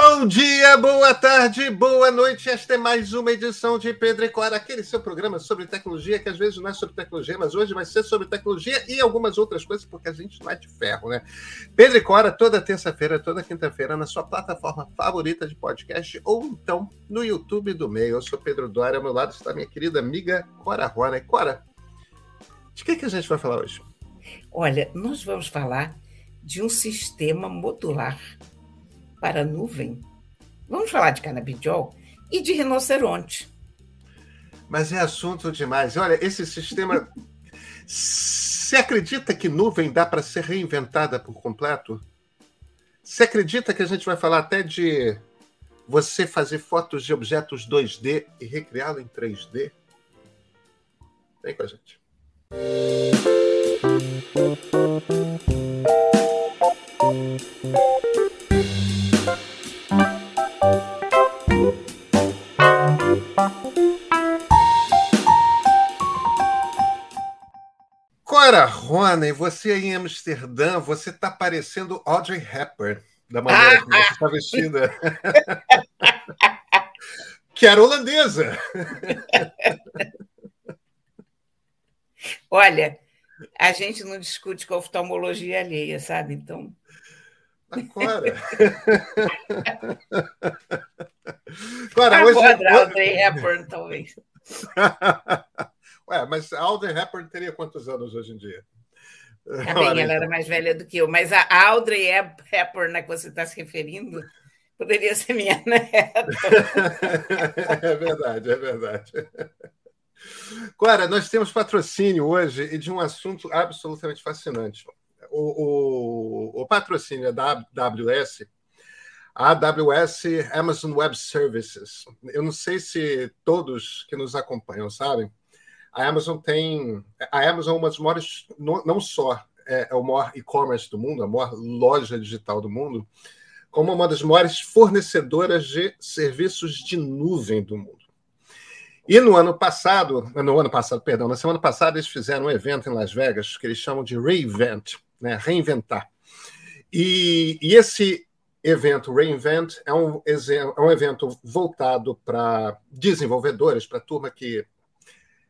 Bom dia, boa tarde, boa noite. Esta é mais uma edição de Pedro e Cora, aquele seu programa sobre tecnologia, que às vezes não é sobre tecnologia, mas hoje vai ser sobre tecnologia e algumas outras coisas, porque a gente não é de ferro, né? Pedro e Cora, toda terça-feira, toda quinta-feira, na sua plataforma favorita de podcast, ou então no YouTube do meio. Eu sou Pedro Dória, ao meu lado está minha querida amiga Cora Rona. Cora, de que, que a gente vai falar hoje? Olha, nós vamos falar de um sistema modular para a nuvem. Vamos falar de canabidiol e de rinoceronte. Mas é assunto demais. Olha, esse sistema. Você acredita que nuvem dá para ser reinventada por completo? Você acredita que a gente vai falar até de você fazer fotos de objetos 2D e recriá-lo em 3D? Vem com a gente. Cora Rona, você aí em Amsterdã, você está parecendo Audrey Hepburn, da maneira que você está vestida. que era holandesa. Olha, a gente não discute com a oftalmologia alheia, sabe? Então. Agora. Agora, hoje. Audrey Hepburn, talvez. Ué, mas a Audrey Hepburn teria quantos anos hoje em dia? Tá bem, ela era mais velha do que eu, mas a Audrey Hepburn a que você está se referindo poderia ser minha neta. é verdade, é verdade. Clara, nós temos patrocínio hoje e de um assunto absolutamente fascinante. O, o, o patrocínio é da AWS, a AWS Amazon Web Services. Eu não sei se todos que nos acompanham sabem, a Amazon tem. A Amazon é uma das maiores, não só é, é o maior e-commerce do mundo, a maior loja digital do mundo, como uma das maiores fornecedoras de serviços de nuvem do mundo. E no ano passado, no ano passado, perdão, na semana passada eles fizeram um evento em Las Vegas que eles chamam de Reinvent, né, reinventar. E, e esse evento Reinvent é um, é um evento voltado para desenvolvedores, para turma que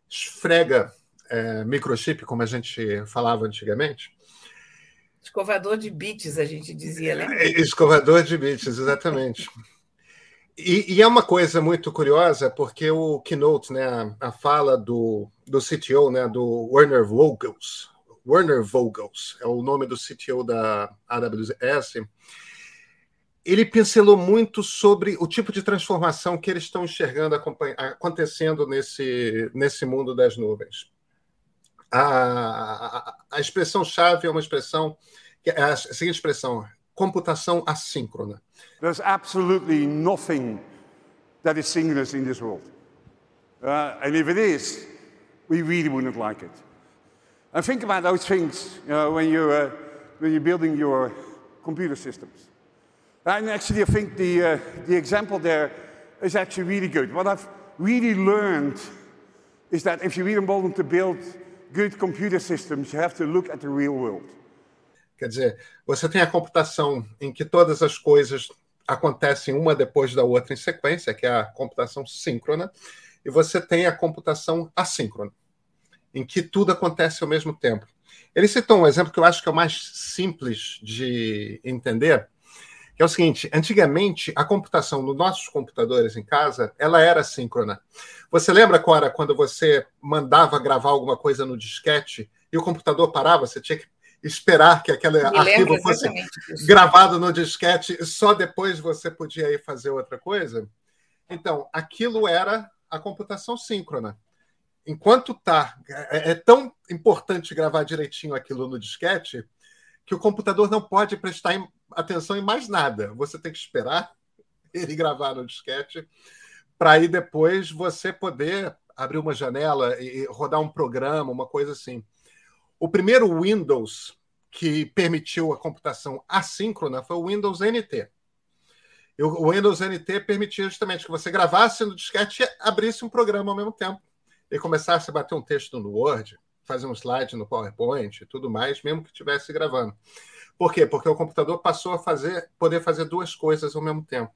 esfrega é, microchip, como a gente falava antigamente. Escovador de bits, a gente dizia, né? Escovador de bits, exatamente. E, e, é uma coisa muito curiosa, porque o keynote, né, a, a fala do, do CTO, né, do Werner Vogels, Werner Vogels, é o nome do CTO da AWS, ele pincelou muito sobre o tipo de transformação que eles estão enxergando acontecendo nesse, nesse mundo das nuvens. A, a, a expressão-chave é uma expressão, é a seguinte expressão, computação assíncrona. There's absolutely nothing that is synchronous in this world. Uh, and if it is, we really wouldn't like it. And think about those things you know, when, you're, uh, when you're building your computer systems. And actually, I think the, uh, the example there is actually really good. What I've really learned is that if you really want to build good computer systems, you have to look at the real world. Quer dizer, você tem a computação em que todas as coisas acontecem uma depois da outra em sequência, que é a computação síncrona, e você tem a computação assíncrona, em que tudo acontece ao mesmo tempo. Ele citou um exemplo que eu acho que é o mais simples de entender, é o seguinte: antigamente a computação nos nossos computadores em casa ela era síncrona. Você lembra, Cora, quando você mandava gravar alguma coisa no disquete e o computador parava, você tinha que esperar que aquele Me arquivo fosse gravado no disquete e só depois você podia ir fazer outra coisa? Então, aquilo era a computação síncrona. Enquanto tá, é, é tão importante gravar direitinho aquilo no disquete que o computador não pode prestar atenção em mais nada. Você tem que esperar ele gravar no disquete para aí depois você poder abrir uma janela e rodar um programa, uma coisa assim. O primeiro Windows que permitiu a computação assíncrona foi o Windows NT. O Windows NT permitia justamente que você gravasse no disquete e abrisse um programa ao mesmo tempo. E começasse a bater um texto no Word, fazer um slide no PowerPoint e tudo mais, mesmo que estivesse gravando. Por quê? Porque o computador passou a fazer, poder fazer duas coisas ao mesmo tempo.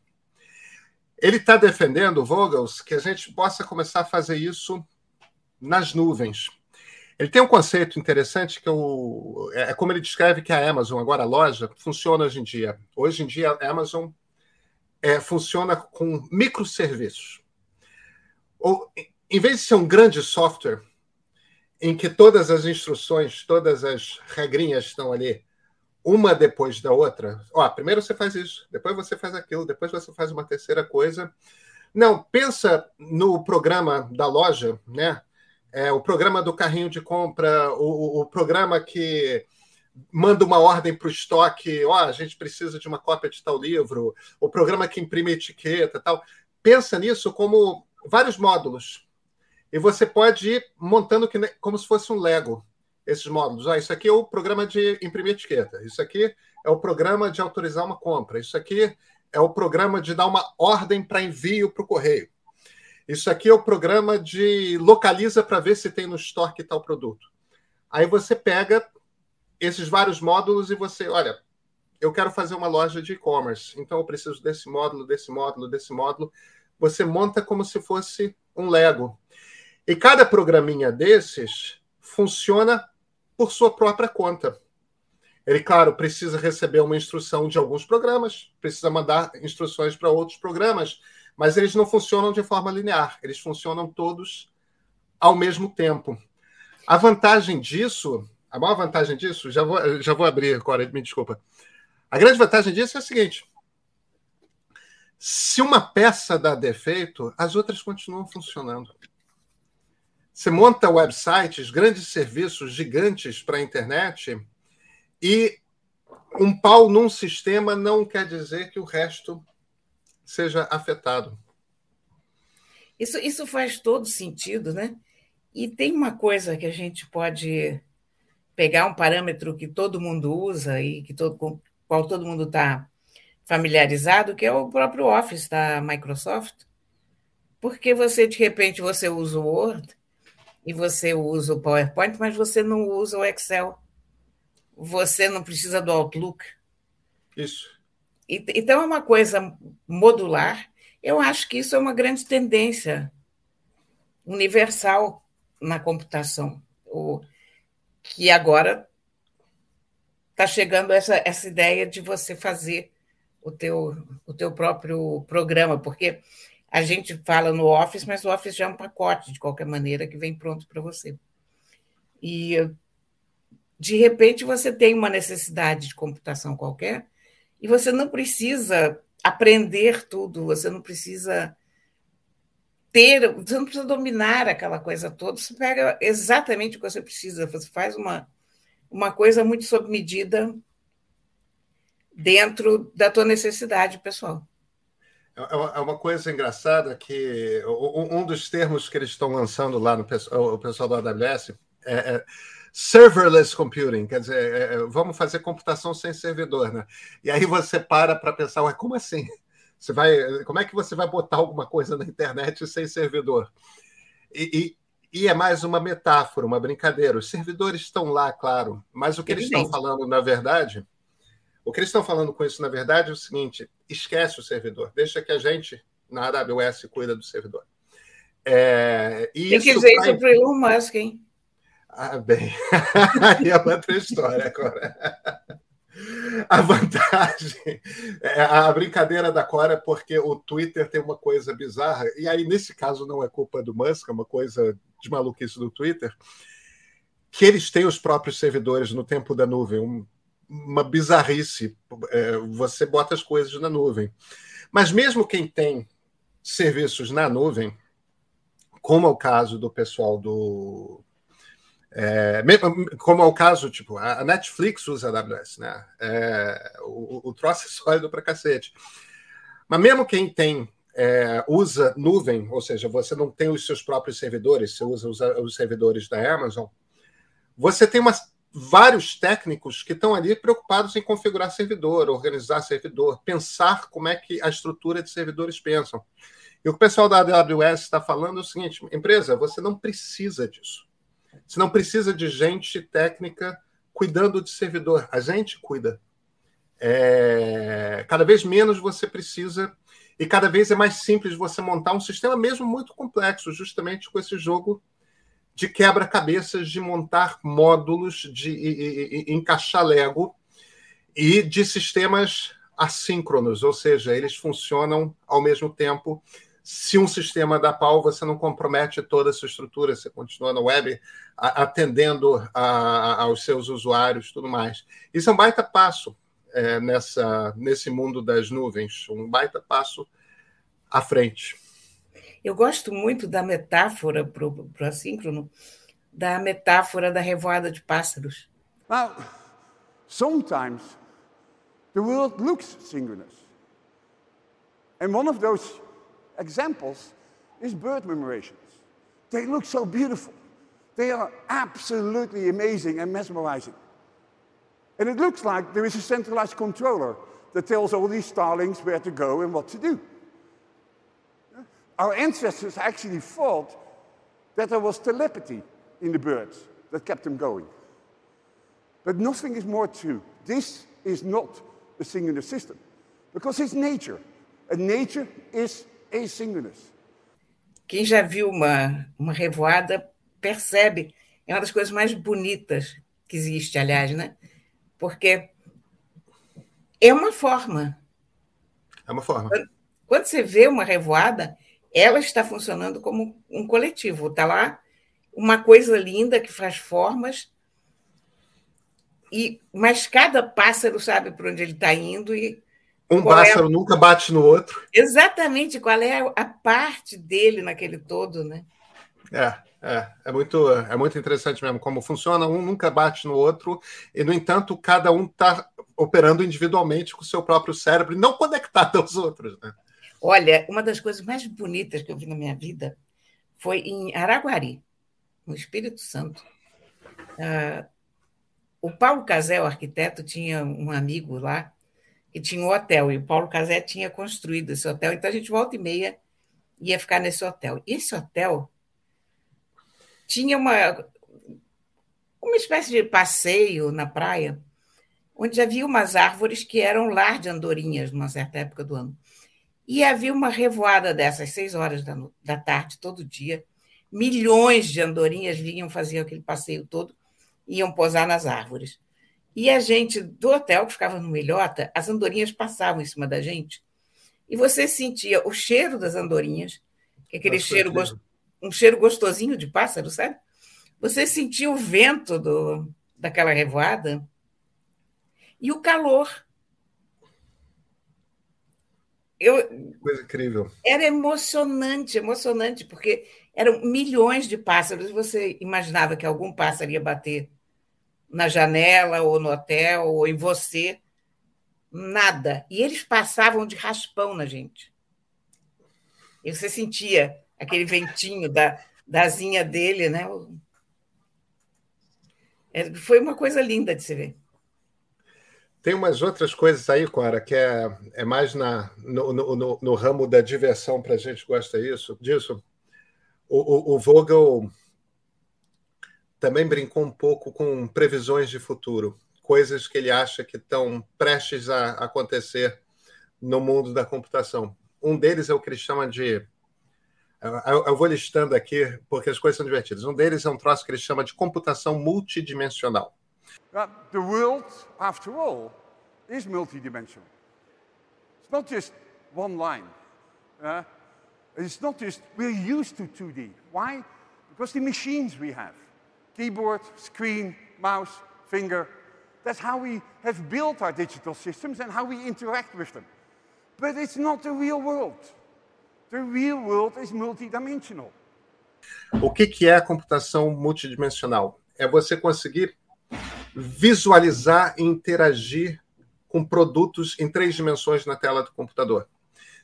Ele está defendendo, Vogels, que a gente possa começar a fazer isso nas nuvens. Ele tem um conceito interessante que eu, é, é como ele descreve que a Amazon, agora a loja, funciona hoje em dia. Hoje em dia a Amazon é, funciona com microserviços. Ou, em vez de ser um grande software em que todas as instruções, todas as regrinhas estão ali, uma depois da outra. Ó, primeiro você faz isso, depois você faz aquilo, depois você faz uma terceira coisa. Não, pensa no programa da loja, né? é, o programa do carrinho de compra, o, o programa que manda uma ordem para o estoque, ó, a gente precisa de uma cópia de tal livro, o programa que imprime etiqueta tal. Pensa nisso como vários módulos. E você pode ir montando que, como se fosse um Lego, esses módulos. Ah, isso aqui é o programa de imprimir etiqueta, isso aqui é o programa de autorizar uma compra, isso aqui é o programa de dar uma ordem para envio para o correio. Isso aqui é o programa de localiza para ver se tem no estoque tal produto. Aí você pega esses vários módulos e você, olha, eu quero fazer uma loja de e-commerce, então eu preciso desse módulo, desse módulo, desse módulo. Você monta como se fosse um Lego. E cada programinha desses funciona por sua própria conta. Ele, claro, precisa receber uma instrução de alguns programas, precisa mandar instruções para outros programas, mas eles não funcionam de forma linear, eles funcionam todos ao mesmo tempo. A vantagem disso, a maior vantagem disso, já vou, já vou abrir agora, me desculpa. A grande vantagem disso é a seguinte: se uma peça dá defeito, as outras continuam funcionando. Você monta websites, grandes serviços gigantes para a internet, e um pau num sistema não quer dizer que o resto seja afetado. Isso, isso faz todo sentido, né? E tem uma coisa que a gente pode pegar um parâmetro que todo mundo usa e que todo, com qual todo mundo está familiarizado, que é o próprio Office da Microsoft. Porque você, de repente, você usa o Word e você usa o PowerPoint, mas você não usa o Excel. Você não precisa do Outlook. Isso. Então, é uma coisa modular. Eu acho que isso é uma grande tendência universal na computação, o, que agora está chegando essa, essa ideia de você fazer o teu, o teu próprio programa, porque a gente fala no Office, mas o Office já é um pacote, de qualquer maneira, que vem pronto para você. E, de repente, você tem uma necessidade de computação qualquer, e você não precisa aprender tudo, você não precisa ter, você não precisa dominar aquela coisa toda, você pega exatamente o que você precisa, você faz uma, uma coisa muito sob medida dentro da tua necessidade pessoal. É, é uma coisa engraçada que um dos termos que eles estão lançando lá no o pessoal do AWS é, é serverless computing, quer dizer, é, é, vamos fazer computação sem servidor, né? E aí você para para pensar, ué, como assim? Você vai, como é que você vai botar alguma coisa na internet sem servidor? E, e, e é mais uma metáfora, uma brincadeira. Os servidores estão lá, claro, mas o que eles estão falando, na verdade, o que eles estão falando com isso, na verdade, é o seguinte: esquece o servidor, deixa que a gente na AWS cuida do servidor. É, Tem que dizer isso para o Elon Musk, hein? Ah, bem, aí é outra história agora. A vantagem, é, a brincadeira da Cora é porque o Twitter tem uma coisa bizarra, e aí nesse caso não é culpa do Musk, é uma coisa de maluquice do Twitter, que eles têm os próprios servidores no tempo da nuvem, um, uma bizarrice. É, você bota as coisas na nuvem. Mas mesmo quem tem serviços na nuvem, como é o caso do pessoal do é, como é o caso, tipo, a Netflix usa AWS, né? É, o, o troço é sólido para cacete. Mas mesmo quem tem, é, usa nuvem, ou seja, você não tem os seus próprios servidores, você usa os, os servidores da Amazon, você tem umas, vários técnicos que estão ali preocupados em configurar servidor, organizar servidor, pensar como é que a estrutura de servidores pensam. E o pessoal da AWS está falando é o seguinte: empresa, você não precisa disso. Você não precisa de gente técnica cuidando de servidor. A gente cuida. É... Cada vez menos você precisa e cada vez é mais simples você montar um sistema mesmo muito complexo, justamente com esse jogo de quebra-cabeças, de montar módulos, de e, e, encaixar Lego e de sistemas assíncronos, ou seja, eles funcionam ao mesmo tempo. Se um sistema dá pau, você não compromete toda a sua estrutura, você continua na web atendendo a, aos seus usuários tudo mais. Isso é um baita passo é, nessa, nesse mundo das nuvens, um baita passo à frente. Eu gosto muito da metáfora para o assíncrono, da metáfora da revoada de pássaros. Now, sometimes the world looks synchronous. And one of those examples is bird murmurations. They look so beautiful. They are absolutely amazing and mesmerizing. And it looks like there is a centralized controller that tells all these starlings where to go and what to do. Our ancestors actually thought that there was telepathy in the birds that kept them going. But nothing is more true. This is not a synchronous system because it's nature. And nature is asynchronous. Quem já viu uma, uma revoada percebe, é uma das coisas mais bonitas que existe, aliás, né? Porque é uma forma. É uma forma. Quando, quando você vê uma revoada, ela está funcionando como um coletivo. Está lá uma coisa linda que faz formas, e mas cada pássaro sabe para onde ele está indo e um pássaro é... nunca bate no outro. Exatamente, qual é a parte dele naquele todo, né? É, é, é muito, é muito interessante mesmo como funciona. Um nunca bate no outro e, no entanto, cada um está operando individualmente com o seu próprio cérebro e não conectado aos outros. Né? Olha, uma das coisas mais bonitas que eu vi na minha vida foi em Araguari, no Espírito Santo. Uh, o Paulo Casé, o arquiteto, tinha um amigo lá que tinha um hotel, e o Paulo Casé tinha construído esse hotel, então a gente volta e meia ia ficar nesse hotel. E esse hotel tinha uma, uma espécie de passeio na praia, onde havia umas árvores que eram lar de andorinhas numa certa época do ano. E havia uma revoada dessas, seis horas da, da tarde, todo dia. Milhões de andorinhas vinham, faziam aquele passeio todo, iam posar nas árvores. E a gente do hotel, que ficava no Milhota, as andorinhas passavam em cima da gente, e você sentia o cheiro das andorinhas, que é aquele Nossa, cheiro, gost... um cheiro gostosinho de pássaro, sabe? Você sentia o vento do, daquela revoada e o calor eu, Coisa incrível. Era emocionante, emocionante, porque eram milhões de pássaros. Você imaginava que algum pássaro ia bater na janela, ou no hotel, ou em você. Nada. E eles passavam de raspão na gente. E você sentia aquele ventinho da, da asinha dele, né? É, foi uma coisa linda de se ver. Tem umas outras coisas aí, Cora, que é, é mais na, no, no, no ramo da diversão para a gente gosta isso, disso. O, o, o, Vogel também brincou um pouco com previsões de futuro, coisas que ele acha que estão prestes a acontecer no mundo da computação. Um deles é o que ele chama de. Eu vou listando aqui porque as coisas são divertidas. Um deles é um troço que ele chama de computação multidimensional. The world, after all, is multidimensional. It's not just one line. Uh, it's not just, we're used to 2D. Why? Because the machines we have, keyboard, screen, mouse, finger, that's how we have built our digital systems and how we interact with them. But it's not the real world. The real world is multidimensional. O que, que é a computação multidimensional? É você conseguir visualizar e interagir com produtos em três dimensões na tela do computador.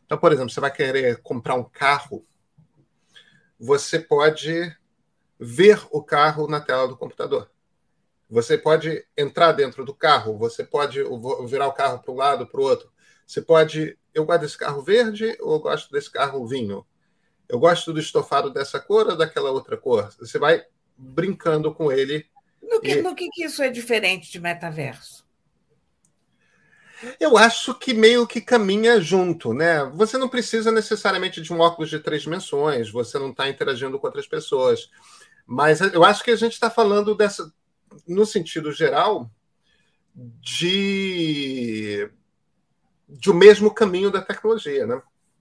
Então, por exemplo, você vai querer comprar um carro, você pode ver o carro na tela do computador. Você pode entrar dentro do carro, você pode virar o carro para um lado, para o outro. Você pode. Eu gosto desse carro verde ou eu gosto desse carro vinho? Eu gosto do estofado dessa cor ou daquela outra cor? Você vai brincando com ele. No que, e... no que, que isso é diferente de metaverso? Eu acho que meio que caminha junto, né? Você não precisa necessariamente de um óculos de três dimensões, você não está interagindo com outras pessoas. Mas eu acho que a gente está falando dessa, no sentido geral, de, de o mesmo caminho da tecnologia, né?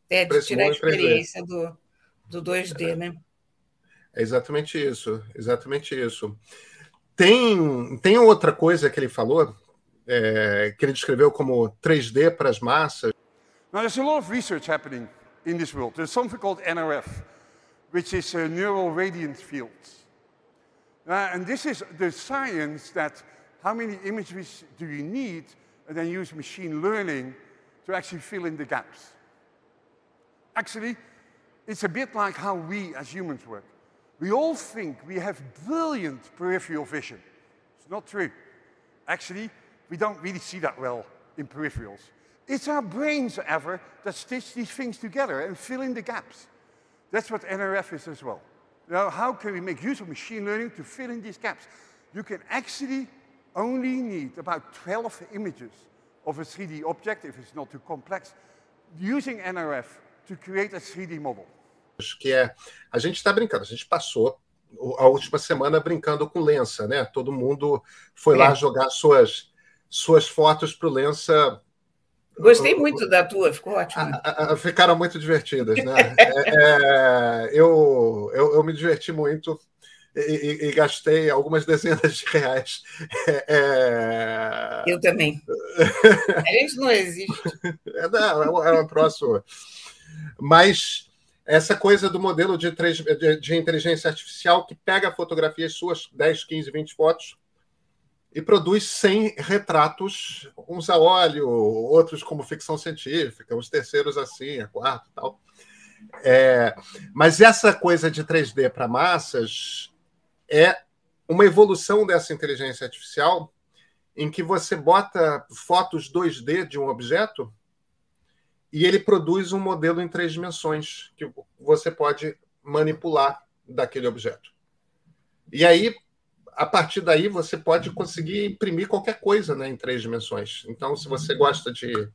É, de tirar a experiência do, do 2D, né? É exatamente isso, exatamente isso. Tem, tem outra coisa que ele falou, é, que ele descreveu como 3D para as massas. Now, there's a lot of research happening in this world. There's something called NRF, which is a neural radiance fields. Uh, and this is the science that how many images do you need, and then use machine learning to actually fill in the gaps. Actually, it's a bit like how we as humans work. We all think we have brilliant peripheral vision. It's not true. Actually, we don't really see that well in peripherals. It's our brains, ever, that stitch these things together and fill in the gaps. That's what NRF is as well. Now, how can we make use of machine learning to fill in these gaps? You can actually only need about 12 images of a 3D object, if it's not too complex, using NRF to create a 3D model. Que é, a gente está brincando, a gente passou a última semana brincando com Lensa, né? Todo mundo foi é. lá jogar suas suas fotos para o Lensa. Gostei muito da tua, ficou ótimo. A, a, ficaram muito divertidas, né? é, é, eu, eu, eu, me diverti muito e, e, e, gastei algumas dezenas de reais. É, é. eu também. A gente não existe. É, não, é um próximo. Mas essa coisa do modelo de, de, de inteligência artificial que pega fotografias suas, 10, 15, 20 fotos, e produz 100 retratos, uns a óleo, outros como ficção científica, os terceiros assim, a quarto tal. É, mas essa coisa de 3D para massas é uma evolução dessa inteligência artificial em que você bota fotos 2D de um objeto e ele produz um modelo em três dimensões que você pode manipular daquele objeto. E aí a partir daí você pode conseguir imprimir qualquer coisa né, em três dimensões. Então, se você gosta de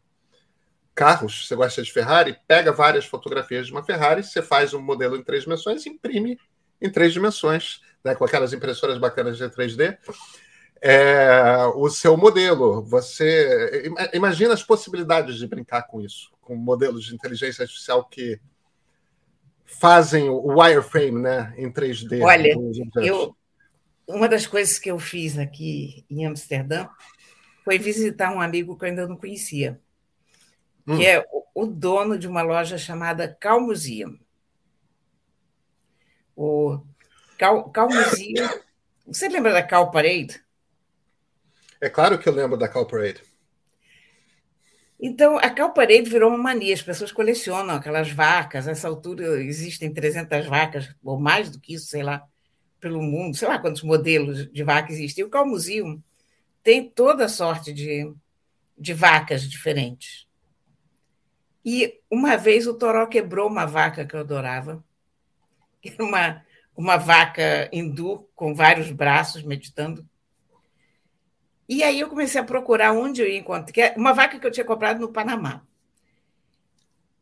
carros, você gosta de Ferrari, pega várias fotografias de uma Ferrari, você faz um modelo em três dimensões e imprime em três dimensões, né, com aquelas impressoras bacanas de 3D. É, o seu modelo. Você imagina as possibilidades de brincar com isso, com modelos de inteligência artificial que fazem o wireframe né, em 3D. Olha, eu, uma das coisas que eu fiz aqui em Amsterdã foi visitar um amigo que eu ainda não conhecia, hum. que é o dono de uma loja chamada Cal Museum. O Cal, Cal Museum. Você lembra da Cal Parade? É claro que eu lembro da Cal Parade. Então, a Cal Parade virou uma mania, as pessoas colecionam aquelas vacas, nessa altura existem 300 vacas, ou mais do que isso, sei lá pelo mundo, sei lá quantos modelos de vaca existem. O Calmuseu tem toda sorte de, de vacas diferentes. E uma vez o Toró quebrou uma vaca que eu adorava, que era uma, uma vaca hindu com vários braços meditando. E aí eu comecei a procurar onde eu ia encontrar, que é uma vaca que eu tinha comprado no Panamá.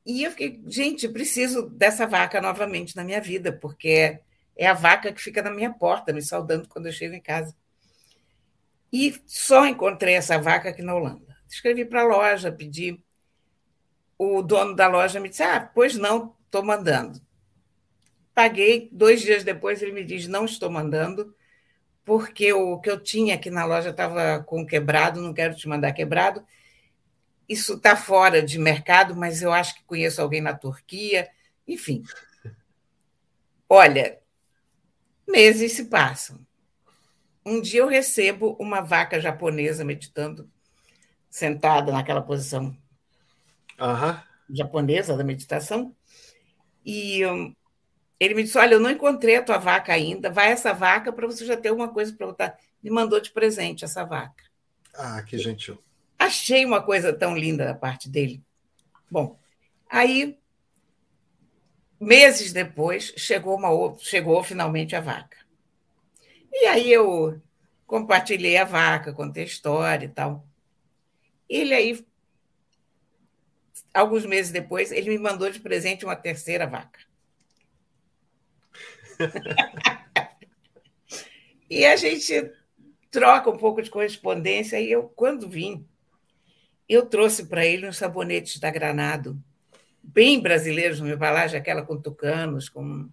E eu fiquei, gente, preciso dessa vaca novamente na minha vida, porque é a vaca que fica na minha porta, me saudando quando eu chego em casa. E só encontrei essa vaca aqui na Holanda. Escrevi para a loja, pedi. O dono da loja me disse: Ah, pois não, estou mandando. Paguei, dois dias depois ele me diz: Não estou mandando, porque o que eu tinha aqui na loja estava com quebrado, não quero te mandar quebrado. Isso está fora de mercado, mas eu acho que conheço alguém na Turquia. Enfim. Olha, Meses se passam. Um dia eu recebo uma vaca japonesa meditando, sentada naquela posição japonesa da meditação. E um, ele me disse: Olha, eu não encontrei a tua vaca ainda, vai essa vaca para você já ter uma coisa para botar. Me mandou de presente essa vaca. Ah, que gentil. Achei uma coisa tão linda da parte dele. Bom, aí Meses depois, chegou, uma, chegou finalmente a vaca. E aí eu compartilhei a vaca, contei a história e tal. Ele aí, alguns meses depois, ele me mandou de presente uma terceira vaca. e a gente troca um pouco de correspondência. E eu, quando vim, eu trouxe para ele uns sabonetes da Granado, bem brasileiros, uma embalagem aquela com tucanos, com,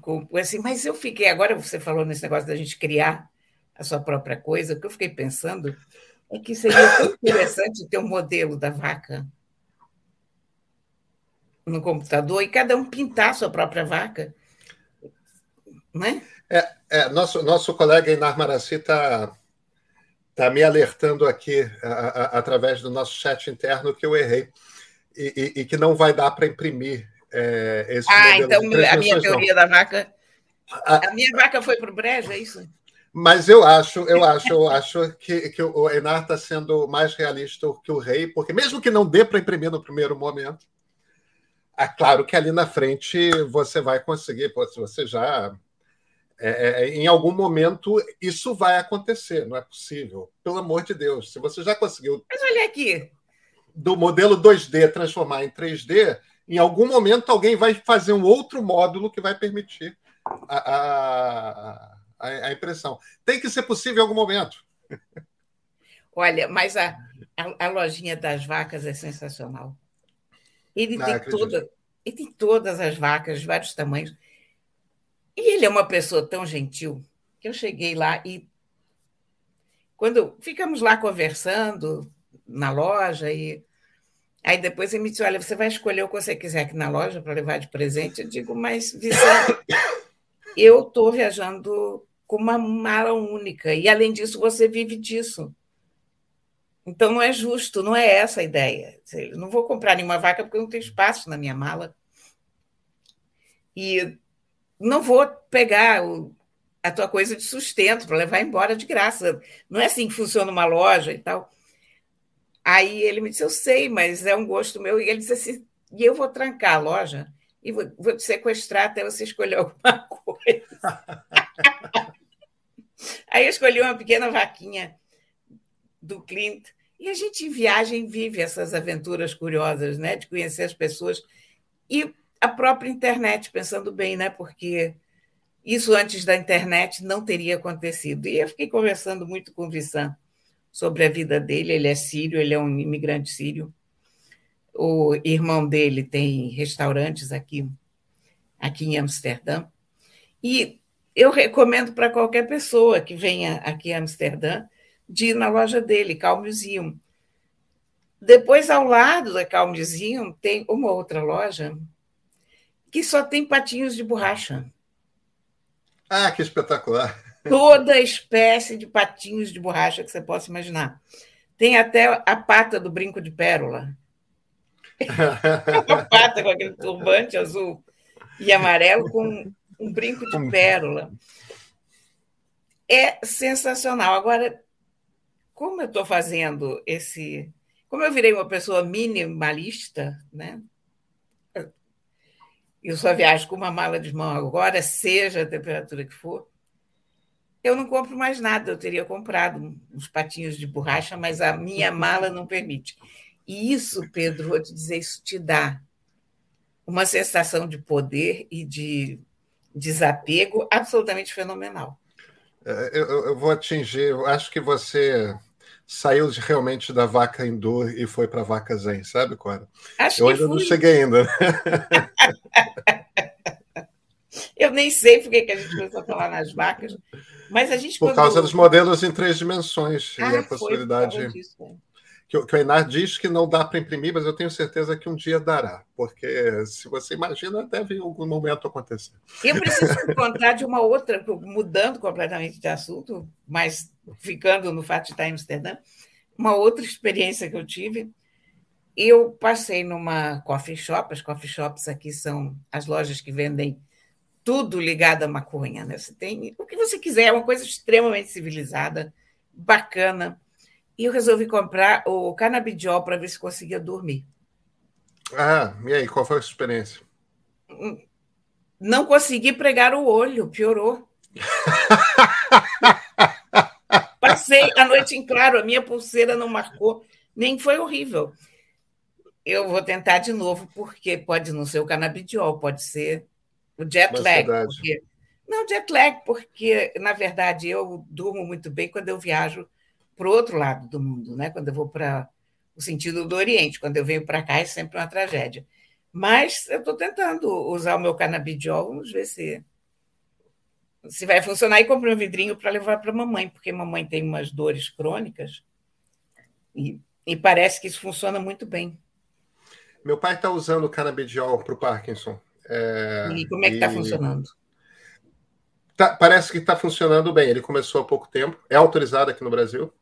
com assim. Mas eu fiquei agora você falou nesse negócio da gente criar a sua própria coisa. O que eu fiquei pensando é que seria tão interessante ter um modelo da vaca no computador e cada um pintar a sua própria vaca, né? É, é, nosso, nosso colega Inar Maraci está tá me alertando aqui, a, a, através do nosso chat interno, que eu errei e, e, e que não vai dar para imprimir é, esse Ah, então a minha teoria não. da vaca. A, a minha vaca foi para o brejo, é isso? Mas eu acho, eu acho, eu acho que, que o Enar está sendo mais realista que o rei, porque mesmo que não dê para imprimir no primeiro momento, é claro que ali na frente você vai conseguir, você já é, é, é, em algum momento isso vai acontecer, não é possível. Pelo amor de Deus, se você já conseguiu. Mas olha aqui. Do modelo 2D transformar em 3D, em algum momento alguém vai fazer um outro módulo que vai permitir a, a, a, a impressão. Tem que ser possível em algum momento. Olha, mas a, a, a lojinha das vacas é sensacional. Ele, não, tem toda, ele tem todas as vacas, de vários tamanhos. E ele é uma pessoa tão gentil que eu cheguei lá e quando ficamos lá conversando na loja e aí depois ele me disse, olha, você vai escolher o que você quiser aqui na loja para levar de presente. Eu digo, mas Vicente, eu estou viajando com uma mala única e além disso você vive disso. Então não é justo, não é essa a ideia. Eu não vou comprar nenhuma vaca porque não tem espaço na minha mala. E não vou pegar o, a tua coisa de sustento para levar embora de graça. Não é assim que funciona uma loja e tal. Aí ele me disse, eu sei, mas é um gosto meu. E ele disse assim, e eu vou trancar a loja e vou, vou te sequestrar até você escolher alguma coisa. Aí eu escolhi uma pequena vaquinha do Clint. E a gente, em viagem, vive essas aventuras curiosas, né? De conhecer as pessoas. E a própria internet, pensando bem, né? Porque isso antes da internet não teria acontecido. E eu fiquei conversando muito com o Vissan sobre a vida dele. Ele é sírio, ele é um imigrante sírio. O irmão dele tem restaurantes aqui, aqui em Amsterdã. E eu recomendo para qualquer pessoa que venha aqui a Amsterdã de ir na loja dele, Calm Museum. Depois, ao lado da Calm Museum, tem uma outra loja que só tem patinhos de borracha. Ah, que espetacular! Toda espécie de patinhos de borracha que você possa imaginar. Tem até a pata do brinco de pérola. a pata com aquele turbante azul e amarelo com um brinco de pérola. É sensacional. Agora, como eu estou fazendo esse. Como eu virei uma pessoa minimalista, né? eu só viajo com uma mala de mão agora, seja a temperatura que for, eu não compro mais nada. Eu teria comprado uns patinhos de borracha, mas a minha mala não permite. E isso, Pedro, vou te dizer, isso te dá uma sensação de poder e de desapego absolutamente fenomenal. É, eu, eu vou atingir, eu acho que você saiu de, realmente da vaca hindu e foi para a vaca zen, sabe, Cora? Acho eu ainda fui. não cheguei ainda. eu nem sei por que a gente começou a falar nas vacas, mas a gente. Por quando... causa dos modelos em três dimensões ah, e a possibilidade. Disso, é que, o Enar diz que não dá para imprimir, mas eu tenho certeza que um dia dará, porque se você imagina, deve em algum momento acontecer. Eu preciso contar de uma outra, mudando completamente de assunto, mas ficando no fato de estar em Amsterdã, uma outra experiência que eu tive. Eu passei numa coffee shop, as coffee shops aqui são as lojas que vendem tudo ligado à maconha, né? Você tem o que você quiser, é uma coisa extremamente civilizada, bacana e eu resolvi comprar o canabidiol para ver se conseguia dormir. Ah, e aí, qual foi a sua experiência? Não consegui pregar o olho, piorou. Passei a noite em claro, a minha pulseira não marcou, nem foi horrível. Eu vou tentar de novo, porque pode não ser o canabidiol, pode ser o jet lag. Porque... Não, jet lag, porque, na verdade, eu durmo muito bem quando eu viajo para o outro lado do mundo, né? quando eu vou para o sentido do Oriente. Quando eu venho para cá é sempre uma tragédia. Mas eu estou tentando usar o meu canabidiol, vamos ver se, se vai funcionar. E comprei um vidrinho para levar para a mamãe, porque a mamãe tem umas dores crônicas e, e parece que isso funciona muito bem. Meu pai está usando o canabidiol para o Parkinson. É, e como é que está e... funcionando? Tá, parece que está funcionando bem. Ele começou há pouco tempo, é autorizado aqui no Brasil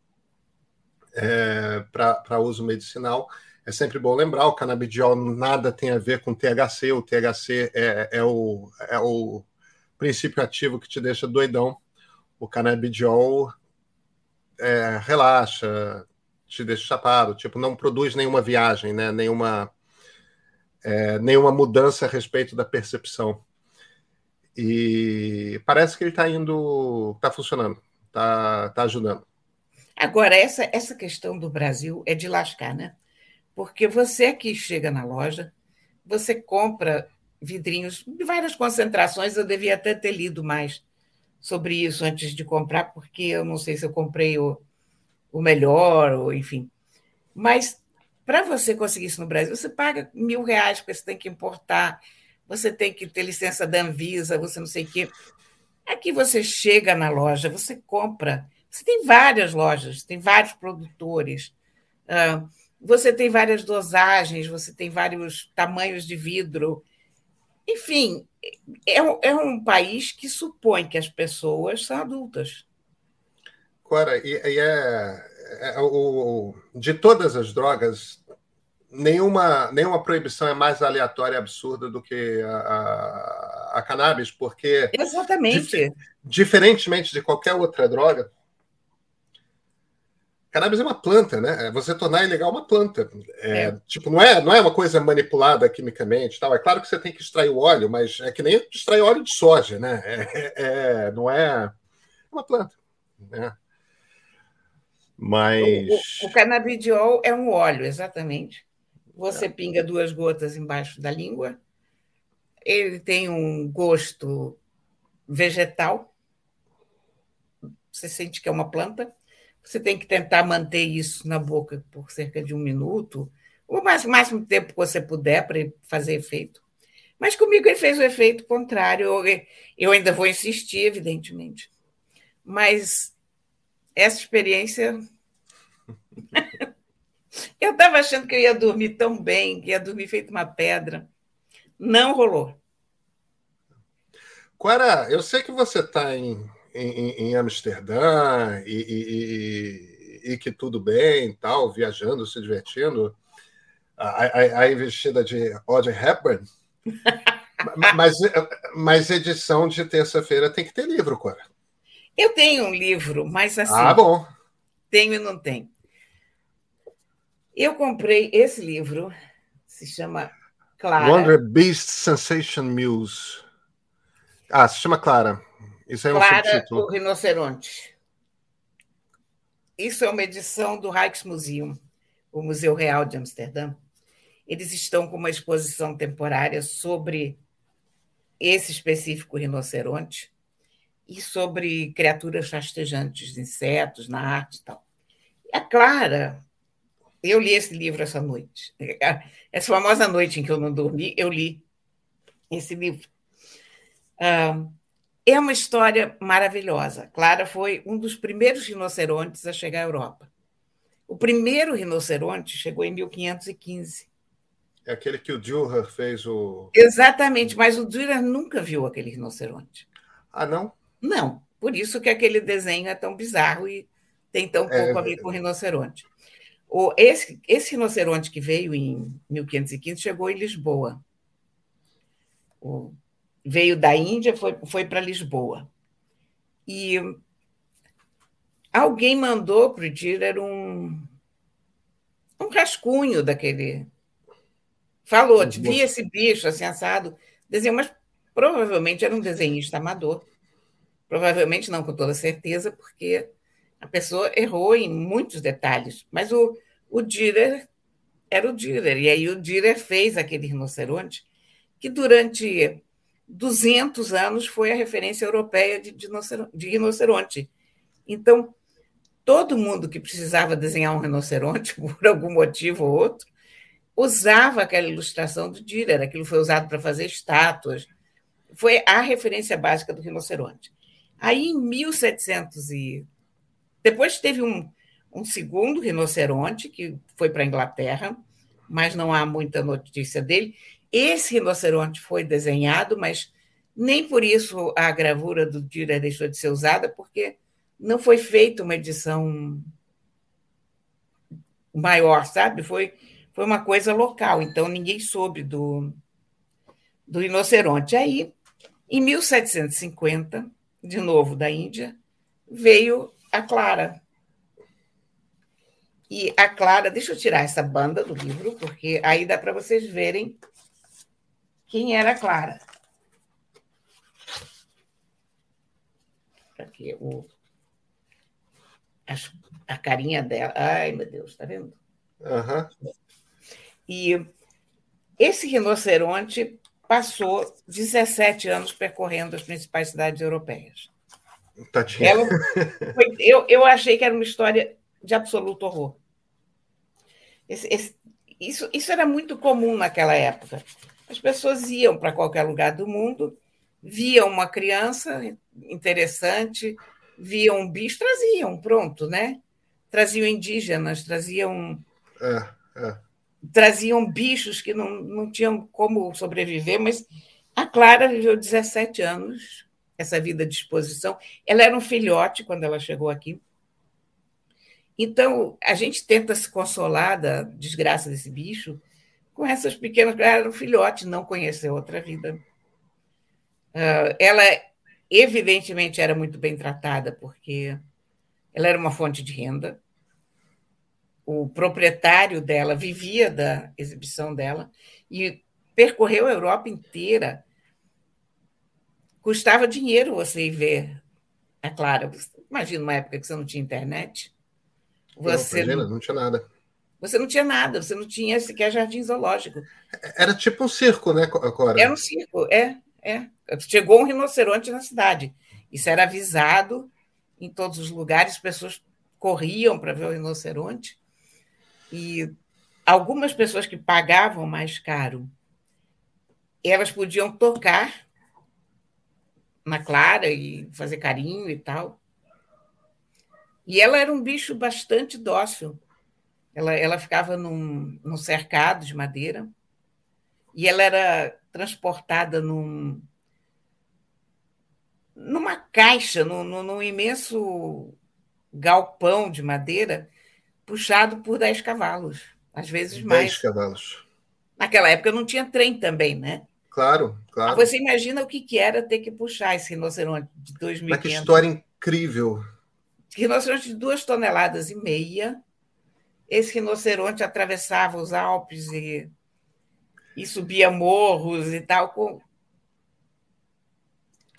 é, para uso medicinal. É sempre bom lembrar: o canabidiol nada tem a ver com THC. O THC é, é, o, é o princípio ativo que te deixa doidão. O canabidiol é, relaxa, te deixa chapado, tipo, não produz nenhuma viagem, né? nenhuma é, nenhuma mudança a respeito da percepção. E parece que ele está indo, está funcionando, está tá ajudando. Agora, essa, essa questão do Brasil é de lascar, né? Porque você que chega na loja, você compra vidrinhos de várias concentrações, eu devia até ter lido mais sobre isso antes de comprar, porque eu não sei se eu comprei o, o melhor, ou enfim. Mas para você conseguir isso no Brasil, você paga mil reais, porque você tem que importar, você tem que ter licença da Anvisa, você não sei o quê. Aqui você chega na loja, você compra. Você tem várias lojas, tem vários produtores, você tem várias dosagens, você tem vários tamanhos de vidro. Enfim, é um, é um país que supõe que as pessoas são adultas. Cora, e, e é, é, o, de todas as drogas, nenhuma, nenhuma proibição é mais aleatória e absurda do que a, a, a cannabis, porque. Exatamente. Dif, diferentemente de qualquer outra droga, cannabis é uma planta, né? É você tornar ilegal uma planta. É, é. Tipo, não é, não é uma coisa manipulada quimicamente. Tal. É claro que você tem que extrair o óleo, mas é que nem extrair óleo de soja, né? É, é, é não é, é uma planta. Né? Mas. O, o, o canabidiol é um óleo, exatamente. Você pinga duas gotas embaixo da língua. Ele tem um gosto vegetal. Você sente que é uma planta. Você tem que tentar manter isso na boca por cerca de um minuto, o máximo tempo que você puder para fazer efeito. Mas comigo ele fez o efeito contrário. Eu, eu ainda vou insistir, evidentemente. Mas essa experiência Eu estava achando que eu ia dormir tão bem, que ia dormir feito uma pedra. Não rolou. Quara, eu sei que você está em, em, em, Amsterdã e, e, e, e, que tudo bem, tal, viajando, se divertindo, aí vestida de Audrey Hepburn. mas, mas edição de terça-feira tem que ter livro, Cora. Eu tenho um livro, mas assim. Ah, bom. Tenho e não tenho. Eu comprei esse livro, se chama Clara. Wonder Beast Sensation Muse. Ah, se chama Clara. Isso é um Clara, subtítulo. o Rinoceronte. Isso é uma edição do Rijksmuseum, o Museu Real de Amsterdã. Eles estão com uma exposição temporária sobre esse específico rinoceronte e sobre criaturas rastejantes, insetos na arte e tal. A Clara eu li esse livro essa noite. Essa famosa noite em que eu não dormi, eu li esse livro. É uma história maravilhosa. Clara foi um dos primeiros rinocerontes a chegar à Europa. O primeiro rinoceronte chegou em 1515. É aquele que o Dürer fez o. Exatamente, mas o Dürer nunca viu aquele rinoceronte. Ah, não? Não. Por isso que aquele desenho é tão bizarro e tem tão é, pouco é, a ver com o rinoceronte. O, esse, esse rinoceronte que veio em 1515 chegou em Lisboa. O, veio da Índia, foi, foi para Lisboa. E alguém mandou para o Dürer um, um rascunho daquele. Falou, vi esse bicho assim assado, desenho, mas provavelmente era um desenhista amador. Provavelmente não com toda certeza, porque a pessoa errou em muitos detalhes. Mas o, o Dürer era o Dürer. E aí o Dürer fez aquele rinoceronte que durante 200 anos foi a referência europeia de, de rinoceronte. Então, todo mundo que precisava desenhar um rinoceronte, por algum motivo ou outro, usava aquela ilustração do Dürer. Aquilo foi usado para fazer estátuas. Foi a referência básica do rinoceronte. Aí, em 1700 e... Depois teve um, um segundo rinoceronte, que foi para a Inglaterra, mas não há muita notícia dele. Esse rinoceronte foi desenhado, mas nem por isso a gravura do Dürer deixou de ser usada, porque não foi feita uma edição maior, sabe? Foi, foi uma coisa local, então ninguém soube do, do rinoceronte. Aí, em 1750, de novo da Índia, veio a Clara. E a Clara, deixa eu tirar essa banda do livro, porque aí dá para vocês verem quem era a Clara. Aqui, o a, a carinha dela. Ai, meu Deus, tá vendo? Uhum. E esse rinoceronte passou 17 anos percorrendo as principais cidades europeias. Tadinha. Ela, foi, eu, eu achei que era uma história de absoluto horror. Esse, esse, isso, isso era muito comum naquela época. As pessoas iam para qualquer lugar do mundo, viam uma criança interessante, viam um bicho, traziam, pronto, né? Traziam indígenas, traziam. É, é. Traziam bichos que não, não tinham como sobreviver, mas a Clara viveu 17 anos, essa vida de exposição. Ela era um filhote quando ela chegou aqui. Então, a gente tenta se consolar da desgraça desse bicho com essas pequenas. Ela era um filhote, não conheceu outra vida. Uh, ela evidentemente era muito bem tratada, porque ela era uma fonte de renda. O proprietário dela vivia da exibição dela e percorreu a Europa inteira. Custava dinheiro você ir ver a Clara. Imagina uma época que você não tinha internet. Você não, não tinha nada. Você não tinha nada, você não tinha sequer jardim zoológico. Era tipo um circo, né, Cora? Era um circo, é, é. Chegou um rinoceronte na cidade. Isso era avisado em todos os lugares, pessoas corriam para ver o rinoceronte. E algumas pessoas que pagavam mais caro, elas podiam tocar na Clara e fazer carinho e tal. E ela era um bicho bastante dócil. Ela, ela ficava num, num cercado de madeira e ela era transportada num, numa caixa, num, num imenso galpão de madeira, puxado por dez cavalos, às vezes mais. Dez cavalos. Naquela época não tinha trem também, né? Claro, claro. Você imagina o que, que era ter que puxar esse rinoceronte de 2.500. Mas que história incrível. Rinoceronte de duas toneladas e meia. Esse rinoceronte atravessava os Alpes e, e subia morros e tal, com,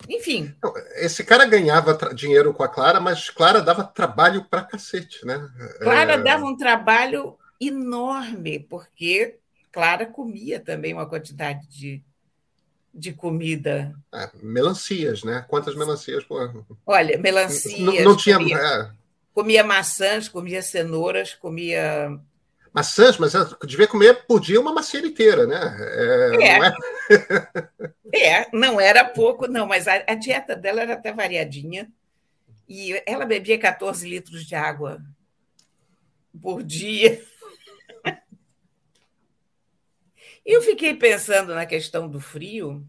enfim. Esse cara ganhava dinheiro com a Clara, mas Clara dava trabalho para cacete, né? Clara é... dava um trabalho enorme, porque Clara comia também uma quantidade de, de comida. É, melancias, né? Quantas melancias por. Olha, melancias. Não, não tinha. É... comia maçãs, comia cenouras, comia maçãs, mas devia comer por dia uma macieira inteira, né? É, é. Não é... é... não era pouco, não, mas a, a, dieta dela era até variadinha. E ela bebia 14 litros de água por dia. E eu fiquei pensando na questão do frio,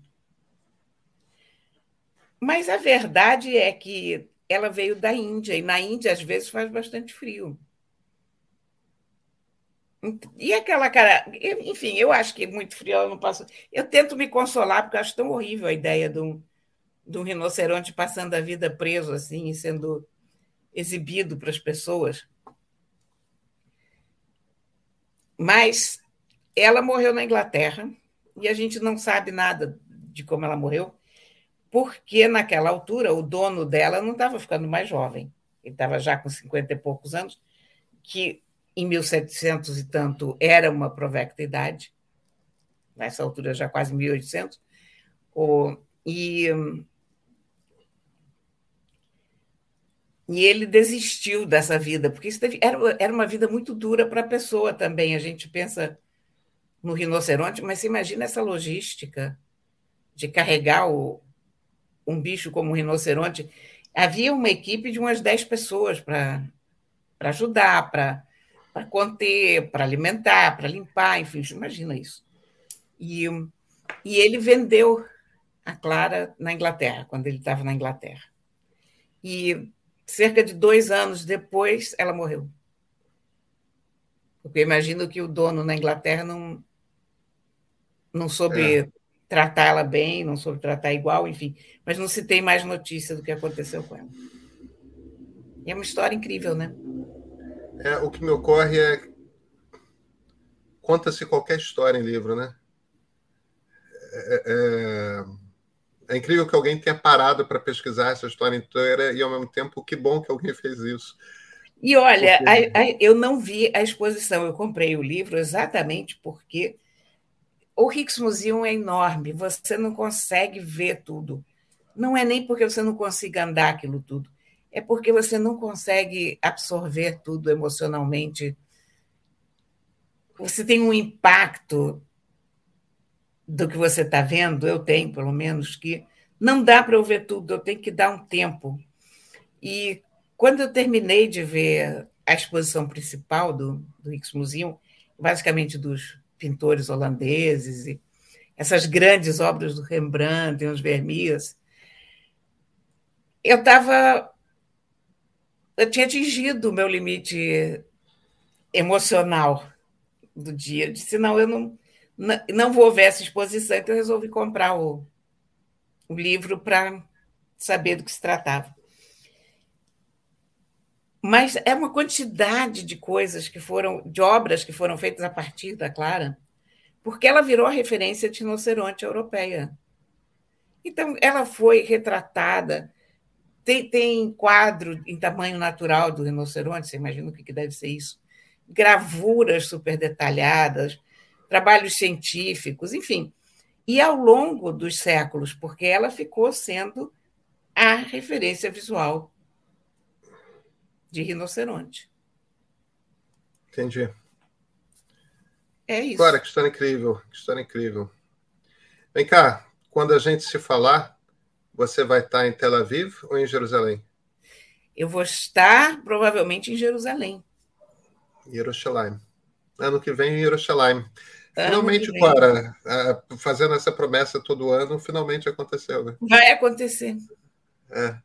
mas a verdade é que ela veio da Índia, e na Índia, às vezes, faz bastante frio. E aquela cara, enfim, eu acho que muito frio ela não passa. Eu tento me consolar, porque eu acho tão horrível a ideia de um, de um rinoceronte passando a vida preso assim, e sendo exibido para as pessoas. Mas ela morreu na Inglaterra e a gente não sabe nada de como ela morreu, porque naquela altura o dono dela não estava ficando mais jovem, ele estava já com 50 e poucos anos, que em 1700 e tanto era uma provecta idade, nessa altura já quase 1800, o, e, e ele desistiu dessa vida, porque isso teve, era, era uma vida muito dura para a pessoa também. A gente pensa no rinoceronte, mas você imagina essa logística de carregar o, um bicho como um rinoceronte. Havia uma equipe de umas 10 pessoas para ajudar, para conter, para alimentar, para limpar, enfim, imagina isso. E, e ele vendeu a Clara na Inglaterra, quando ele estava na Inglaterra. E cerca de dois anos depois, ela morreu. Porque imagino que o dono na Inglaterra não, não soube é. Tratar ela bem, não soube tratar igual, enfim. Mas não se tem mais notícia do que aconteceu com ela. E é uma história incrível, né? É, o que me ocorre é. Conta-se qualquer história em livro, né? É, é, é, incrível que alguém tenha parado para pesquisar essa história inteira e, ao mesmo tempo, que bom que alguém fez isso. E olha, porque... a, a, eu não vi a exposição, eu comprei o livro exatamente porque o Rix Museum é enorme, você não consegue ver tudo. Não é nem porque você não consiga andar aquilo tudo, é porque você não consegue absorver tudo emocionalmente. Você tem um impacto do que você está vendo, eu tenho pelo menos, que não dá para eu ver tudo, eu tenho que dar um tempo. E quando eu terminei de ver a exposição principal do, do Rijksmuseum, basicamente dos pintores holandeses e essas grandes obras do Rembrandt e os Vermeers, eu estava eu tinha atingido o meu limite emocional do dia. Eu disse, não, eu não, não vou ver essa exposição, então eu resolvi comprar o, o livro para saber do que se tratava. Mas é uma quantidade de coisas que foram, de obras que foram feitas a partir da Clara, porque ela virou a referência de rinoceronte europeia. Então, ela foi retratada. Tem, tem quadro em tamanho natural do rinoceronte, você imagina o que deve ser isso? Gravuras super detalhadas, trabalhos científicos, enfim. E ao longo dos séculos, porque ela ficou sendo a referência visual de rinoceronte. Entendi. É isso. Agora, que história incrível, que história incrível. Vem cá, quando a gente se falar, você vai estar em Tel Aviv ou em Jerusalém? Eu vou estar provavelmente em Jerusalém. Jerusalém. Ano que vem em Jerusalém. Finalmente, Clara, fazendo essa promessa todo ano, finalmente aconteceu, né? Vai acontecer. É,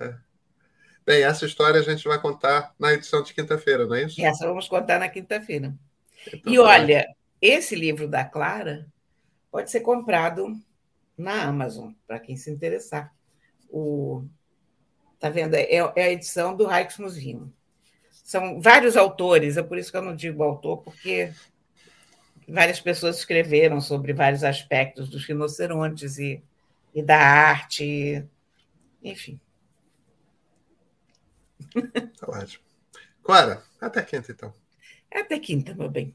é. Bem, essa história a gente vai contar na edição de quinta-feira, não é isso? Essa vamos contar na quinta-feira. Então, e tá olha, esse livro da Clara pode ser comprado na Amazon, para quem se interessar. O, tá vendo? É, é a edição do Rijksmuseum. São vários autores, é por isso que eu não digo autor, porque várias pessoas escreveram sobre vários aspectos dos rinocerontes e, e da arte, enfim. Tá ótimo. Clara, até quinta, então. Até quinta, meu bem.